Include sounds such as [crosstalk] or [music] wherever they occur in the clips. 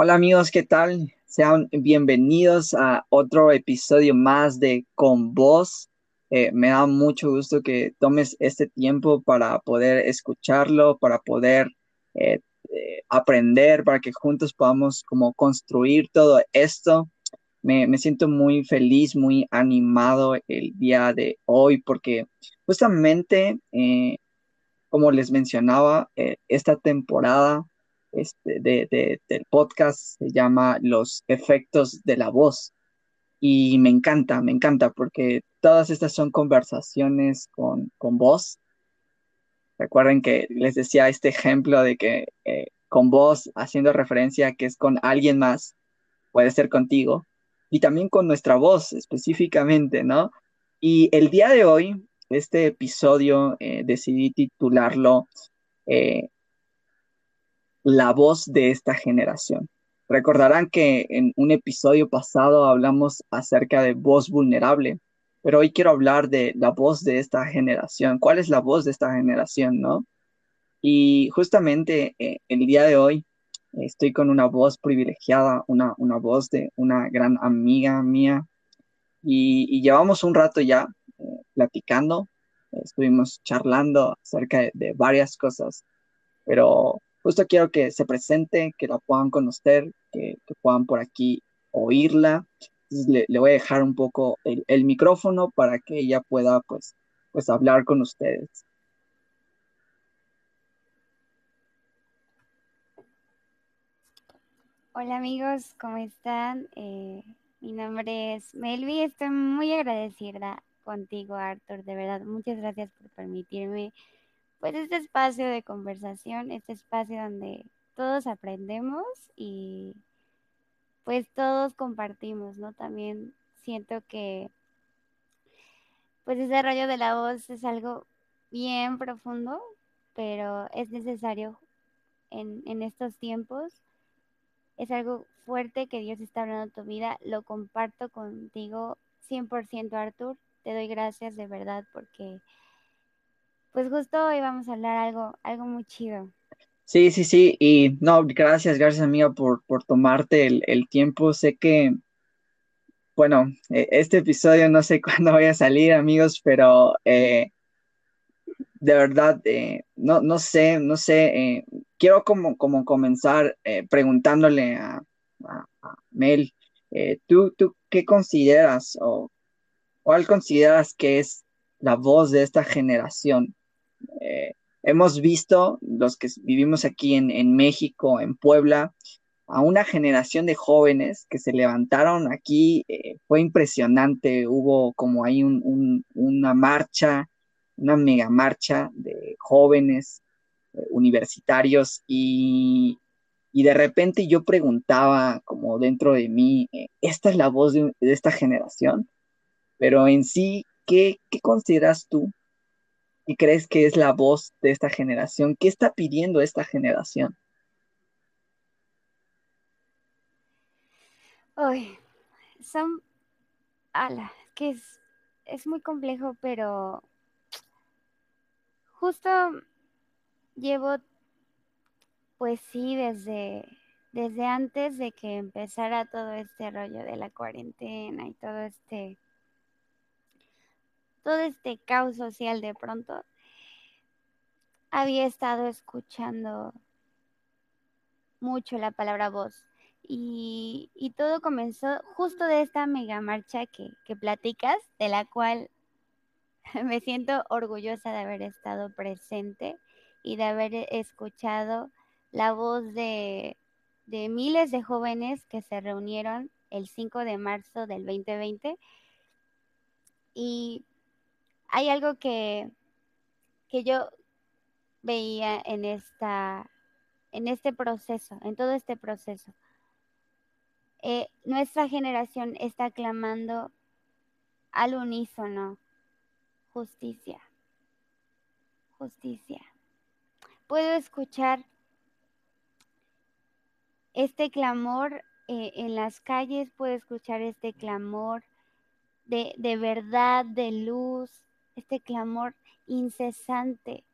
Hola amigos, ¿qué tal? Sean bienvenidos a otro episodio más de Con Voz. Eh, me da mucho gusto que tomes este tiempo para poder escucharlo, para poder eh, eh, aprender, para que juntos podamos como construir todo esto. Me, me, siento muy feliz, muy animado el día de hoy porque justamente, como les mencionaba, esta temporada este, de, del podcast se llama Los efectos de la voz. Y me encanta, me encanta, porque todas estas son conversaciones con, con voz. Recuerden que les decía este ejemplo de que eh, con voz, haciendo referencia que es con alguien más, puede ser contigo, y también con nuestra voz específicamente, ¿no? Y el día de hoy, este episodio, eh, decidí titularlo eh, la voz de esta generación. Recordarán que en un episodio pasado hablamos acerca de voz vulnerable, pero hoy quiero hablar de la voz de esta generación. ¿Cuál es la voz de esta generación, no? Y justamente eh, el día de hoy estoy con una voz privilegiada, una, una voz de una gran amiga mía, y, llevamos un rato ya eh, platicando, estuvimos charlando acerca de, de varias cosas, pero Justo quiero que se presente, que la puedan conocer, que, puedan por aquí oírla. le, voy a dejar un poco el, micrófono para que ella pueda pues, pues hablar con ustedes. Hola amigos, ¿cómo están? Eh, mi nombre es Melvi, estoy muy agradecida contigo Arthur, de verdad, muchas gracias por permitirme pues este espacio de conversación, este espacio donde todos aprendemos y pues todos compartimos, ¿no? También siento que pues ese rollo de la voz es algo bien profundo, pero es necesario en, en estos tiempos. Es algo fuerte que Dios está hablando en tu vida. Lo comparto contigo 100% Arthur. Te doy gracias de verdad porque pues justo hoy vamos a hablar algo, algo muy chido. Sí, sí, sí, y no, gracias, gracias amiga por, por tomarte el, tiempo. Sé que, bueno, e, este episodio no sé [laughs] cuándo vaya a salir, amigos, pero eh, de verdad, eh, no, no sé, no sé, eh, quiero como, como comenzar preguntándole a, Mel, ¿tú, ¿tú qué consideras o cuál consideras que es la voz de esta generación? Eh, hemos visto, los que vivimos aquí en, México, en Puebla, a una generación de jóvenes que se levantaron aquí, eh, fue impresionante, hubo como ahí una marcha, una mega marcha de jóvenes eh, universitarios y, de repente yo preguntaba como dentro de mí, ¿esta es la voz de, esta generación? Pero en sí, ¿qué, ¿qué consideras tú y crees que es la voz de esta generación? ¿Qué está pidiendo esta generación? Uy, son, ala, que es, es muy complejo, pero justo llevo, pues sí, desde, desde antes de que empezara todo este rollo de la cuarentena y todo este todo este caos social de pronto, había estado escuchando mucho la palabra voz. Y, todo comenzó justo de esta mega marcha que, que platicas, de la cual [laughs] me siento orgullosa de haber estado presente y de haber escuchado la voz de, de miles de jóvenes que se reunieron el 5 de marzo del 2020. Y hay algo que, que yo veía en esta en este proceso, en todo este proceso. Eh, nuestra generación está clamando al unísono justicia, justicia. Puedo escuchar este clamor eh, en las calles, puedo escuchar este clamor de, de verdad, de luz, este clamor incesante,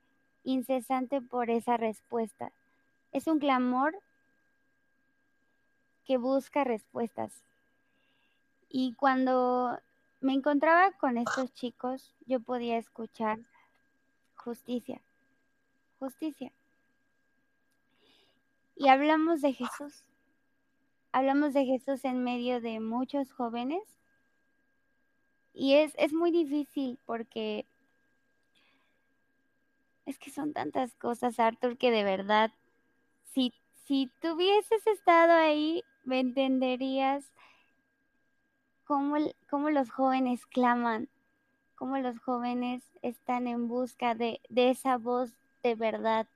incesante por esa respuesta. Es un clamor que busca respuestas. Y cuando me encontraba con estos chicos, yo podía escuchar justicia, justicia. Y hablamos de Jesús. Hablamos de Jesús en medio de muchos jóvenes. Y es, es muy difícil porque es que son tantas cosas, Arthur, que de verdad, si, si tuvieses estado ahí, me entenderías cómo, cómo los jóvenes claman, cómo los jóvenes están en busca de, de esa voz de verdad,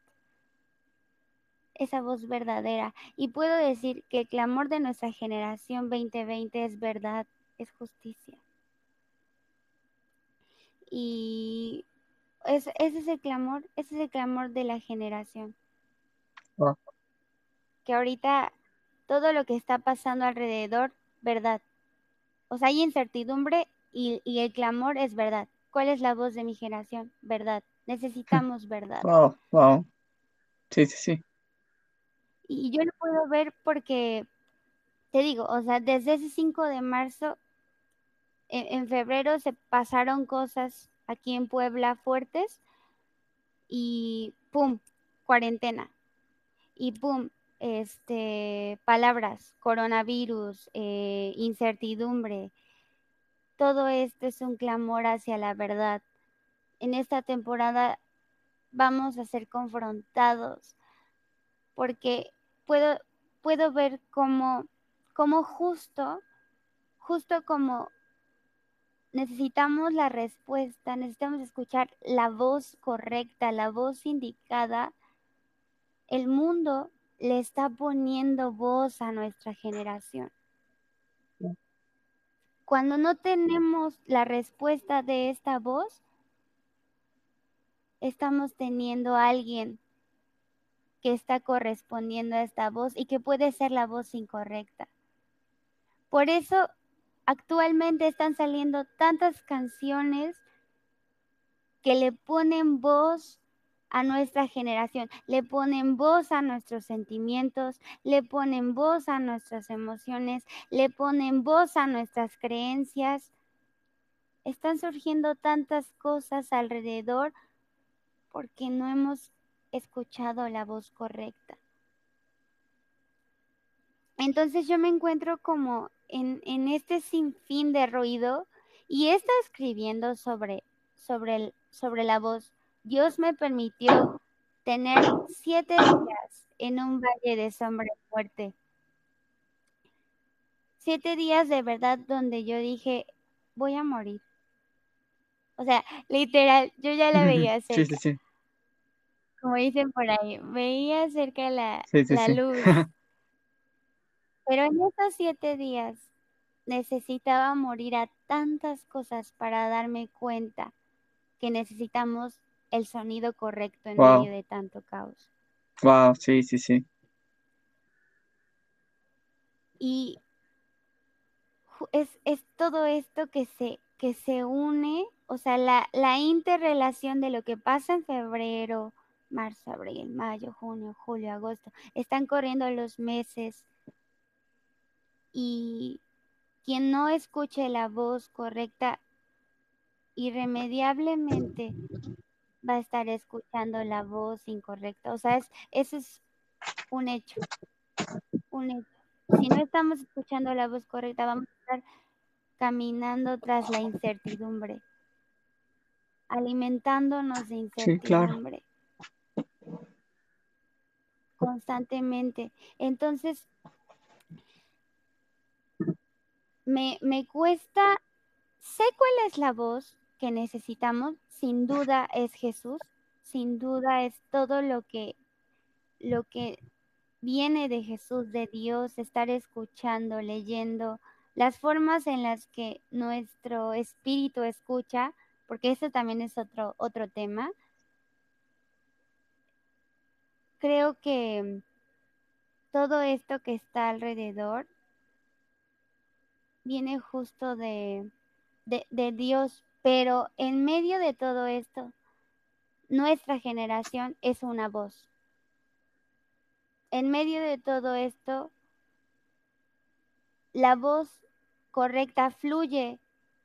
esa voz verdadera. Y puedo decir que el clamor de nuestra generación 2020 es verdad, es justicia. Y ese es el clamor, ese es el clamor de la generación. Ah. Que ahorita todo lo que está pasando alrededor, verdad. O sea, hay incertidumbre y, y el clamor es verdad. ¿Cuál es la voz de mi generación? Verdad. Necesitamos verdad. Wow, wow. Sí, sí, sí. Y yo lo puedo ver porque, te digo, o sea, desde ese 5 de marzo, en, febrero se pasaron cosas aquí en Puebla fuertes y pum, cuarentena. Y pum, este, palabras, coronavirus, eh, incertidumbre. Todo esto es un clamor hacia la verdad. En esta temporada vamos a ser confrontados porque puedo, puedo ver cómo, cómo justo, justo como necesitamos la respuesta, necesitamos escuchar la voz correcta, la voz indicada. El mundo le está poniendo voz a nuestra generación. Cuando no tenemos la respuesta de esta voz, estamos teniendo a alguien que está correspondiendo a esta voz y que puede ser la voz incorrecta. Por eso actualmente están saliendo tantas canciones que le ponen voz a nuestra generación, le ponen voz a nuestros sentimientos, le ponen voz a nuestras emociones, le ponen voz a nuestras creencias. Están surgiendo tantas cosas alrededor porque no hemos escuchado la voz correcta. Entonces yo me encuentro como en, este sinfín de ruido y está escribiendo sobre, sobre, sobre la voz. Dios me permitió tener siete días en un valle de sombra fuerte. Siete días de verdad donde yo dije, voy a morir. O sea, literal, yo ya la veía cerca. [laughs] Sí, sí, sí. Como dicen por ahí, veía cerca la, la luz. [laughs] Pero en esos siete días necesitaba morir a tantas cosas para darme cuenta que necesitamos el sonido correcto en medio de tanto caos. Wow, sí, sí, sí. Y es, es todo esto que se, que se une, o sea, la, la interrelación de lo que pasa en febrero, marzo, abril, mayo, junio, julio, agosto, están corriendo los meses y quien no escuche la voz correcta irremediablemente va a estar escuchando la voz incorrecta. O sea, es, eso es un hecho. Un hecho. Si no estamos escuchando la voz correcta, vamos a estar caminando tras la incertidumbre, alimentándonos de incertidumbre. Constantemente. Entonces, me, me cuesta, sé cuál es la voz que necesitamos, sin duda es Jesús, sin duda es todo lo que, lo que viene de Jesús, de Dios, estar escuchando, leyendo, las formas en las que nuestro espíritu escucha, porque eso también es otro, otro tema. Creo que todo esto que está alrededor viene justo de, de, Dios, pero en medio de todo esto, nuestra generación es una voz. En medio de todo esto, la voz correcta fluye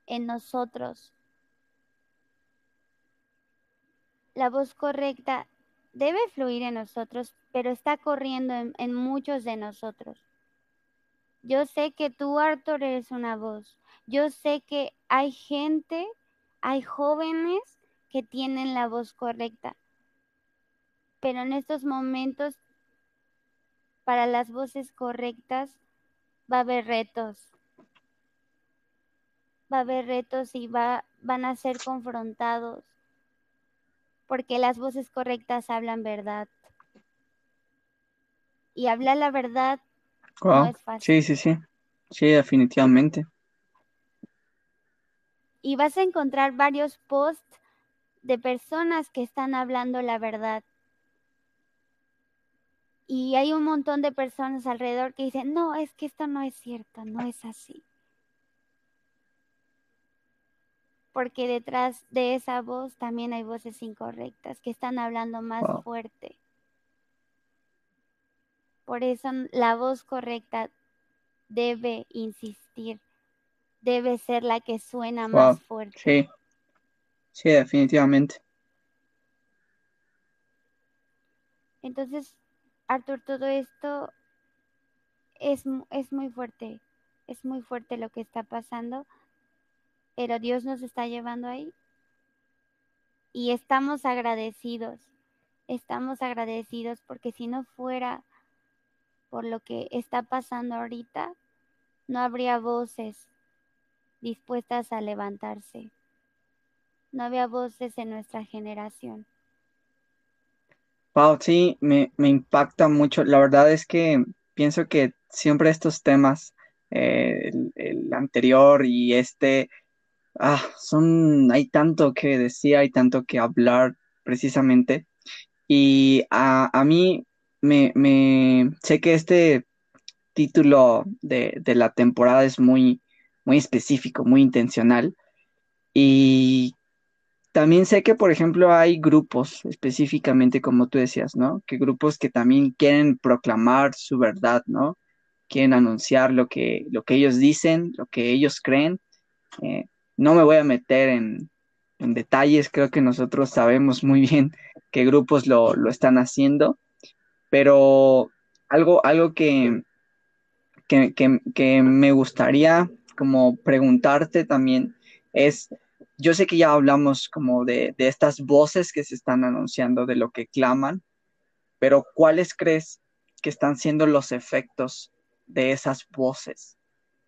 en nosotros. La voz correcta debe fluir en nosotros, pero está corriendo en, muchos de nosotros. Yo sé que tú, Arthur, eres una voz. Yo sé que hay gente, hay jóvenes que tienen la voz correcta. Pero en estos momentos, para las voces correctas, va a haber retos. Va a haber retos y va, van a ser confrontados. Porque las voces correctas hablan verdad. Y hablar la verdad no es fácil. Sí, sí, sí. Sí, definitivamente. Y vas a encontrar varios posts de personas que están hablando la verdad. Y hay un montón de personas alrededor que dicen, no, es que esto no es cierto, no es así. Porque detrás de esa voz también hay voces incorrectas que están hablando más fuerte. Por eso la voz correcta debe insistir, debe ser la que suena más fuerte. Sí, sí, definitivamente. Entonces, Arthur, todo esto es, es muy fuerte, es muy fuerte lo que está pasando, pero Dios nos está llevando ahí y estamos agradecidos, estamos agradecidos porque si no fuera por lo que está pasando ahorita, no habría voces dispuestas a levantarse. No había voces en nuestra generación. Wow, sí, me, impacta mucho. La verdad es que pienso que siempre estos temas, eh, el, anterior y este, ah, son, hay tanto que decir, hay tanto que hablar precisamente. Y a, a mí me, sé que este título de, la temporada es muy, muy específico, muy intencional. Y también sé que, por ejemplo, hay grupos específicamente, como tú decías, ¿no? Que grupos que también quieren proclamar su verdad, ¿no? Quieren anunciar lo que, lo que ellos dicen, lo que ellos creen. Eh, no me voy a meter en, detalles, creo que nosotros sabemos muy bien [laughs] qué grupos lo, lo están haciendo, pero algo, algo que, que, me gustaría como preguntarte también es, yo sé que ya hablamos como de, estas voces que se están anunciando, de lo que claman, pero ¿cuáles crees que están siendo los efectos de esas voces,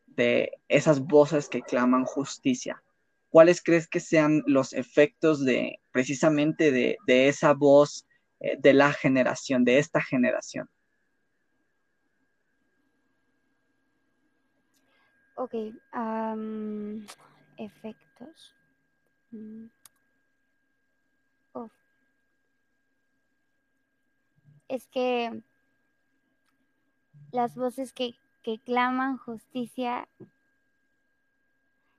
de esas voces que claman justicia? ¿Cuáles crees que sean los efectos de precisamente de, de esa voz de la generación, de esta generación. Ok, efectos. Mm. Es que las voces que, que claman justicia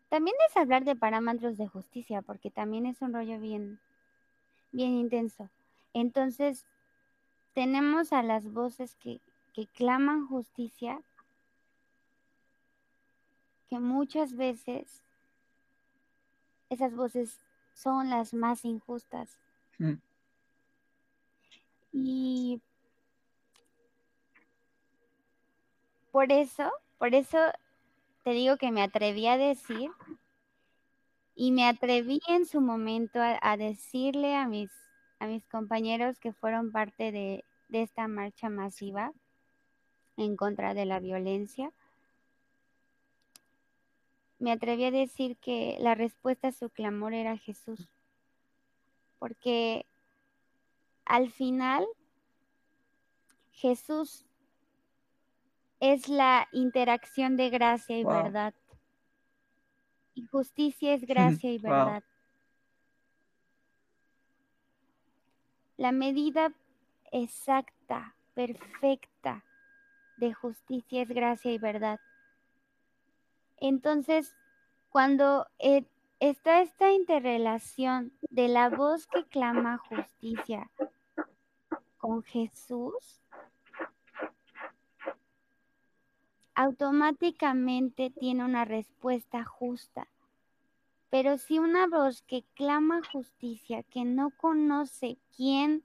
también es hablar de parámetros de justicia, porque también es un rollo bien, bien intenso. Entonces, tenemos a las voces que, claman justicia, que muchas veces esas voces son las más injustas. Mm. Y por eso, por eso te digo que me atreví a decir y me atreví en su momento a decirle a mis a mis compañeros que fueron parte de, esta marcha masiva en contra de la violencia. Me atreví a decir que la respuesta a su clamor era Jesús, porque al final Jesús es la interacción de gracia y verdad. Y justicia es [laughs] gracia y verdad. La medida exacta, perfecta de justicia es gracia y verdad. Entonces, cuando eh, está esta interrelación de la voz que clama justicia con Jesús, automáticamente tiene una respuesta justa. Pero si una voz que clama justicia, que no conoce quién,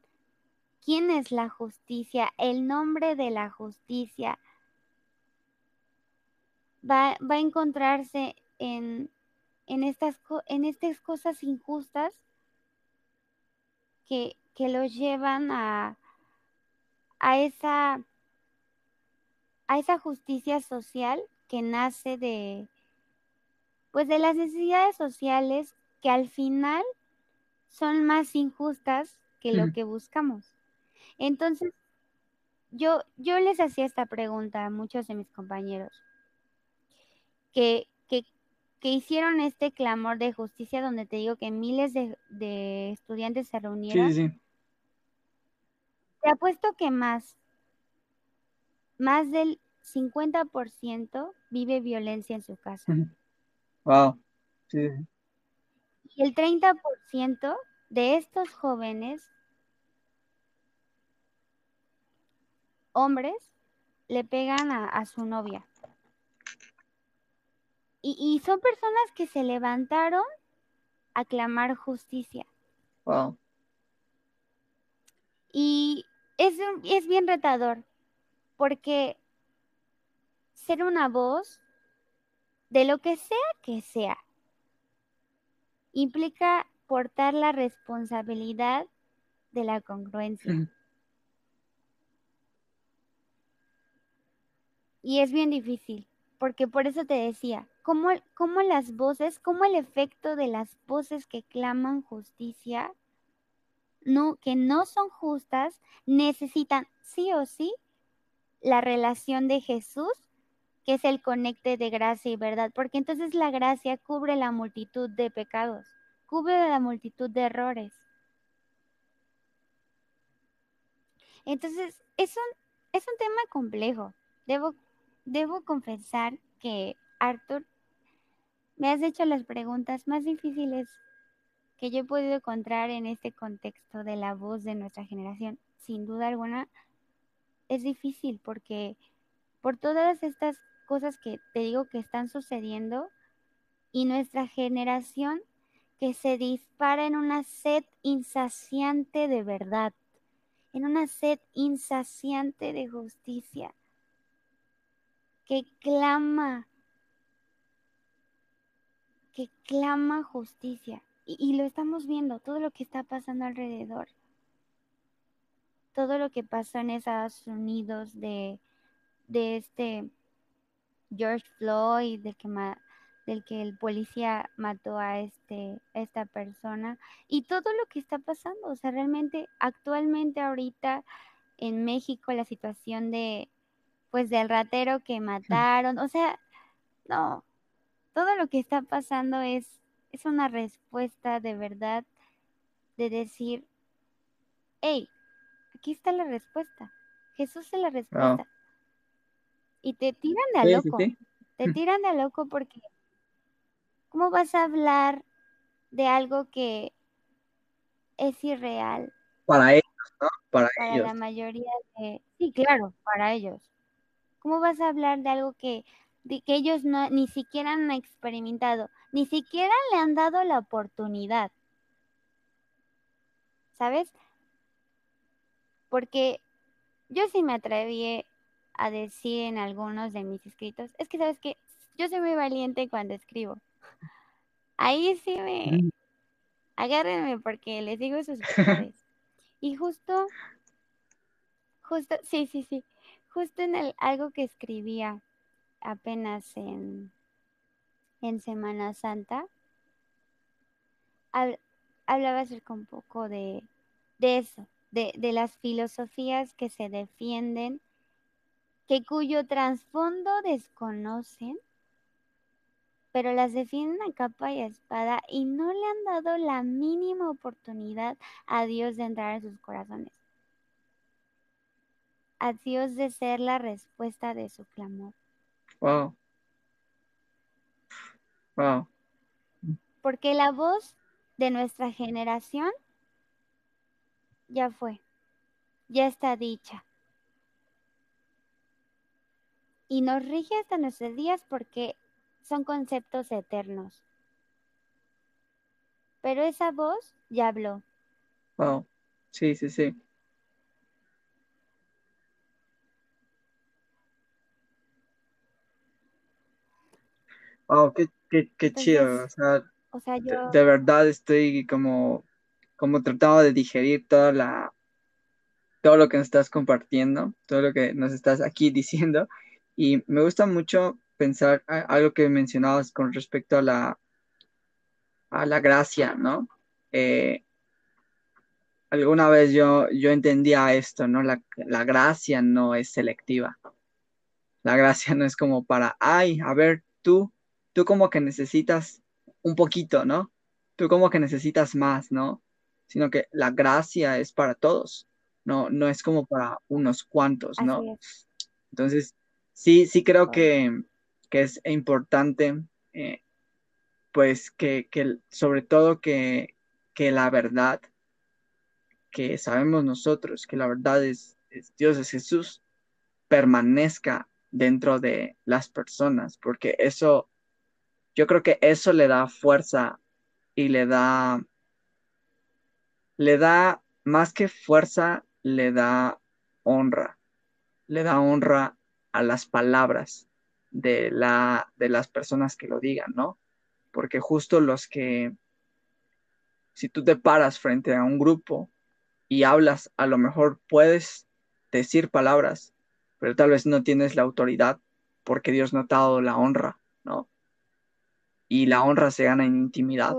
quién es la justicia, el nombre de la justicia, va, va a encontrarse en, en, estas, en estas cosas injustas que, que los llevan a, a esa a esa justicia social que nace de pues de las necesidades sociales que al final son más injustas que lo que buscamos. Entonces, yo, yo les hacía esta pregunta a muchos de mis compañeros que, que, hicieron este clamor de justicia donde te digo que miles de, estudiantes se reunieron. Sí, sí. Te apuesto que más, más del 50% vive violencia en su casa. Wow. Sí. Y el 30% de estos jóvenes hombres le pegan a, su novia. Y, son personas que se levantaron a clamar justicia. Wow. Y es, es bien retador, porque ser una voz de lo que sea que sea implica portar la responsabilidad de la congruencia. Y es bien difícil, porque por eso te decía, cómo, cómo las voces, cómo el efecto de las voces que claman justicia, no, que no son justas, necesitan sí o sí la relación de Jesús que es el conecte de gracia y verdad, porque entonces la gracia cubre la multitud de pecados, cubre la multitud de errores. Entonces, es un, es un tema complejo. Debo, debo confesar que, Arthur, me has hecho las preguntas más difíciles que yo he podido encontrar en este contexto de la voz de nuestra generación. Sin duda alguna, es difícil porque por todas estas cosas que te digo que están sucediendo y nuestra generación que se dispara en una sed insaciante de verdad, en una sed insaciante de justicia, que clama, que clama justicia. Y, lo estamos viendo, todo lo que está pasando alrededor, todo lo que pasó en Estados Unidos de, de este George Floyd, del que, del que el policía mató a, este, esta persona y todo lo que está pasando. O sea, realmente actualmente ahorita en México la situación de, pues del ratero que [laughs] mataron, o sea, no, todo lo que está pasando es, es una respuesta de verdad de decir, hey, aquí está la respuesta. Jesús es la respuesta y te tiran de a loco. Te [laughs] tiran de a loco porque ¿cómo vas a hablar de algo que es irreal? Para ellos, ¿no? Para, la mayoría de... Sí, claro, para ellos. ¿Cómo vas a hablar de algo que, que ellos no, ni siquiera han experimentado? Ni siquiera le han dado la oportunidad. ¿Sabes? Porque yo sí me atreví a decir en algunos de mis escritos, es que sabes que yo soy muy valiente cuando escribo. Ahí sí me mm. agárrenme porque les digo sus [laughs] y justo, justo, sí, sí, sí, justo en el, algo que escribía apenas en, en Semana Santa, hablaba acerca un poco de, de eso, de, de las filosofías que se defienden que cuyo trasfondo desconocen, pero las defienden a capa y espada y no le han dado la mínima oportunidad a Dios de entrar en sus corazones. A Dios de ser la respuesta de su clamor. Wow. Wow. Porque la voz de nuestra generación ya fue, ya está dicha. Y nos rige hasta nuestros días porque son conceptos eternos. Pero esa voz ya habló. Wow, sí, sí, sí. Wow, qué, qué, qué chido. O sea, o sea yo... de, de, verdad estoy como, como tratando de digerir toda la, todo lo que nos estás compartiendo, todo lo que nos estás aquí [laughs] diciendo. Y me gusta mucho pensar algo que mencionabas con respecto a la, a la gracia, ¿no? Eh, alguna vez yo, yo entendía esto, ¿no? La, la, gracia no es selectiva. La gracia [laughs] no es como para, ay, a ver, tú, tú como que necesitas un poquito, ¿no? Tú como que necesitas más, ¿no? Sino que la gracia es para todos no, no es como para unos cuantos, ¿no? Entonces, sí, sí creo que, es importante, eh, pues que, sobre todo que, la verdad que sabemos nosotros, que la verdad es, Dios, es Jesús, permanezca dentro de las personas, porque eso, yo creo que eso le da fuerza y le da, le da más que fuerza, le da honra, le da honra a las palabras de, la, de las personas que lo digan, ¿no? Porque justo los que, si tú te paras frente a un grupo y hablas, a lo mejor puedes decir palabras, pero tal vez no tienes la autoridad porque Dios no te ha dado la honra, ¿no? Y la honra se gana en intimidad,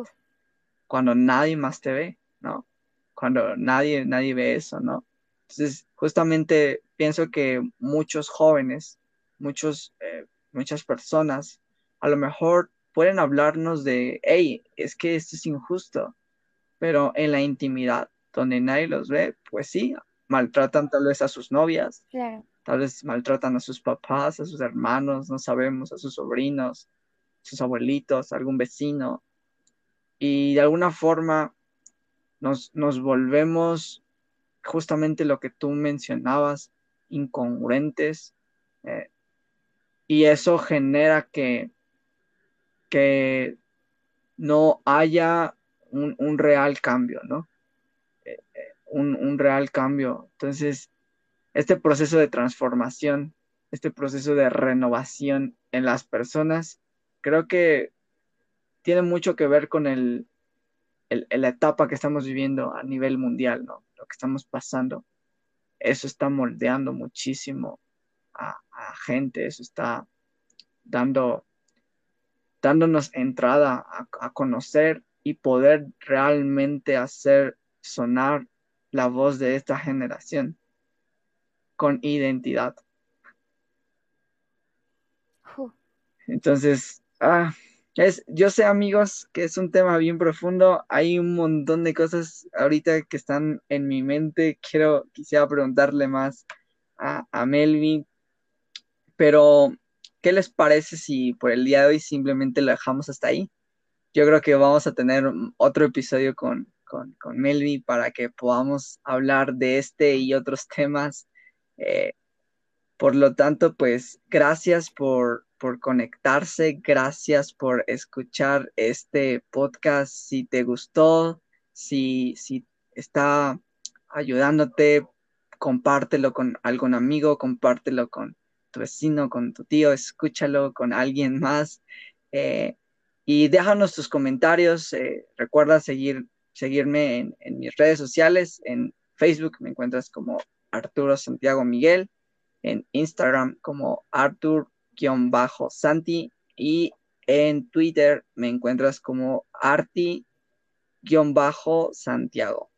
cuando nadie más te ve, ¿no? Cuando nadie, nadie ve eso, ¿no? Entonces, justamente pienso que muchos jóvenes, muchos, eh, muchas personas, a lo mejor pueden hablarnos de, hey, es que esto es injusto, pero en la intimidad, donde nadie los ve, pues sí, maltratan tal vez a sus novias, tal vez maltratan a sus papás, a sus hermanos, no sabemos, a sus sobrinos, sus abuelitos, algún vecino, y de alguna forma nos, nos volvemos justamente lo que tú mencionabas, incongruentes, eh, y eso genera que, que no haya un, real cambio, ¿no? Eh, eh, un, un real cambio. Entonces, este proceso de transformación, este proceso de renovación en las personas, creo que tiene mucho que ver con el, la etapa que estamos viviendo a nivel mundial, ¿no? Lo que estamos pasando. Eso está moldeando muchísimo a, gente, eso está dando, dándonos entrada a, conocer y poder realmente hacer sonar la voz de esta generación con identidad. Entonces, ah, es, yo sé, amigos, que es un tema bien profundo. Hay un montón de cosas ahorita que están en mi mente. Quiero, quisiera preguntarle más a, a Melvin. Pero, ¿qué les parece si por el día de hoy simplemente lo dejamos hasta ahí? Yo creo que vamos a tener otro episodio con, con, con Melvin para que podamos hablar de este y otros temas. Eh, por lo tanto, pues gracias por, por conectarse, gracias por escuchar este podcast. Si te gustó, si, si está ayudándote, compártelo con algún amigo, compártelo con tu vecino, con tu tío, escúchalo con alguien más. Eh, y déjanos tus comentarios. Eh, recuerda seguir, seguirme en, en, mis redes sociales. En Facebook me encuentras como Arturo Santiago Miguel. En Instagram como Artur santi y en Twitter me encuentras como Arti-Santiago.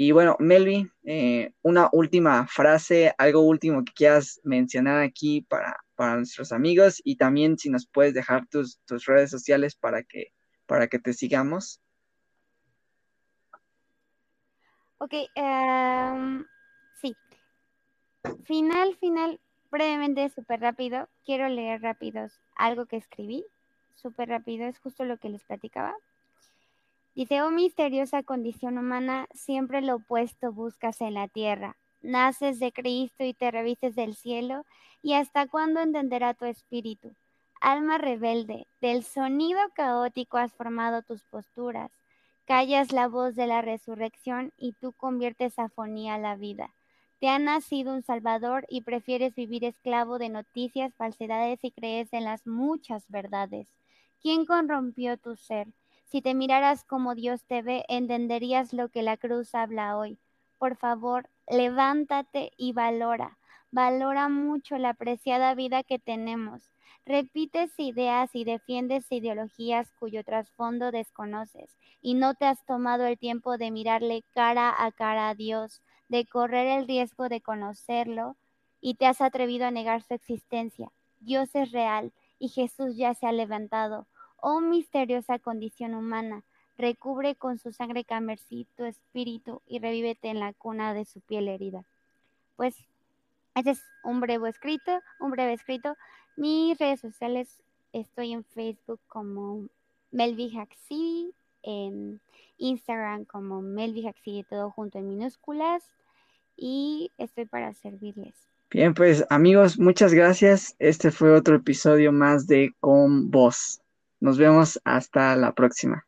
Y bueno, Melvi, eh, una última frase, algo último que quieras mencionar aquí para, para nuestros amigos y también si nos puedes dejar tus, tus redes sociales para que, para que te sigamos. Ok, um. Final, final, brevemente, súper rápido, quiero leer rápido algo que escribí, súper rápido, es justo lo que les platicaba. Dice, oh misteriosa condición humana, siempre lo opuesto buscas en la tierra, naces de Cristo y te revistes del cielo? ¿Y hasta cuándo entenderá tu espíritu? Alma rebelde, del sonido caótico has formado tus posturas. Callas la voz de la resurrección y tú conviertes afonía a la vida. Te ha nacido un Salvador y prefieres vivir esclavo de noticias, falsedades y crees en las muchas verdades. ¿Quién corrompió tu ser? Si te miraras como Dios te ve, entenderías lo que la cruz habla hoy. Por favor, levántate y valora. Valora mucho la preciada vida que tenemos. Repites ideas y defiendes ideologías cuyo trasfondo desconoces y no te has tomado el tiempo de mirarle cara a cara a Dios, de correr el riesgo de conocerlo y te has atrevido a negar su existencia. Dios es real y Jesús ya se ha levantado. Oh misteriosa condición humana, recubre con su sangre camercí tu espíritu y revívete en la cuna de su piel herida. Pues este es un breve escrito, un breve escrito. Mis redes sociales estoy en Facebook como Melvi en Instagram como Melvi Haxi, todo junto en minúsculas y estoy para servirles. Bien, pues amigos, muchas gracias. Este fue otro episodio más de Con Voz. Nos vemos hasta la próxima.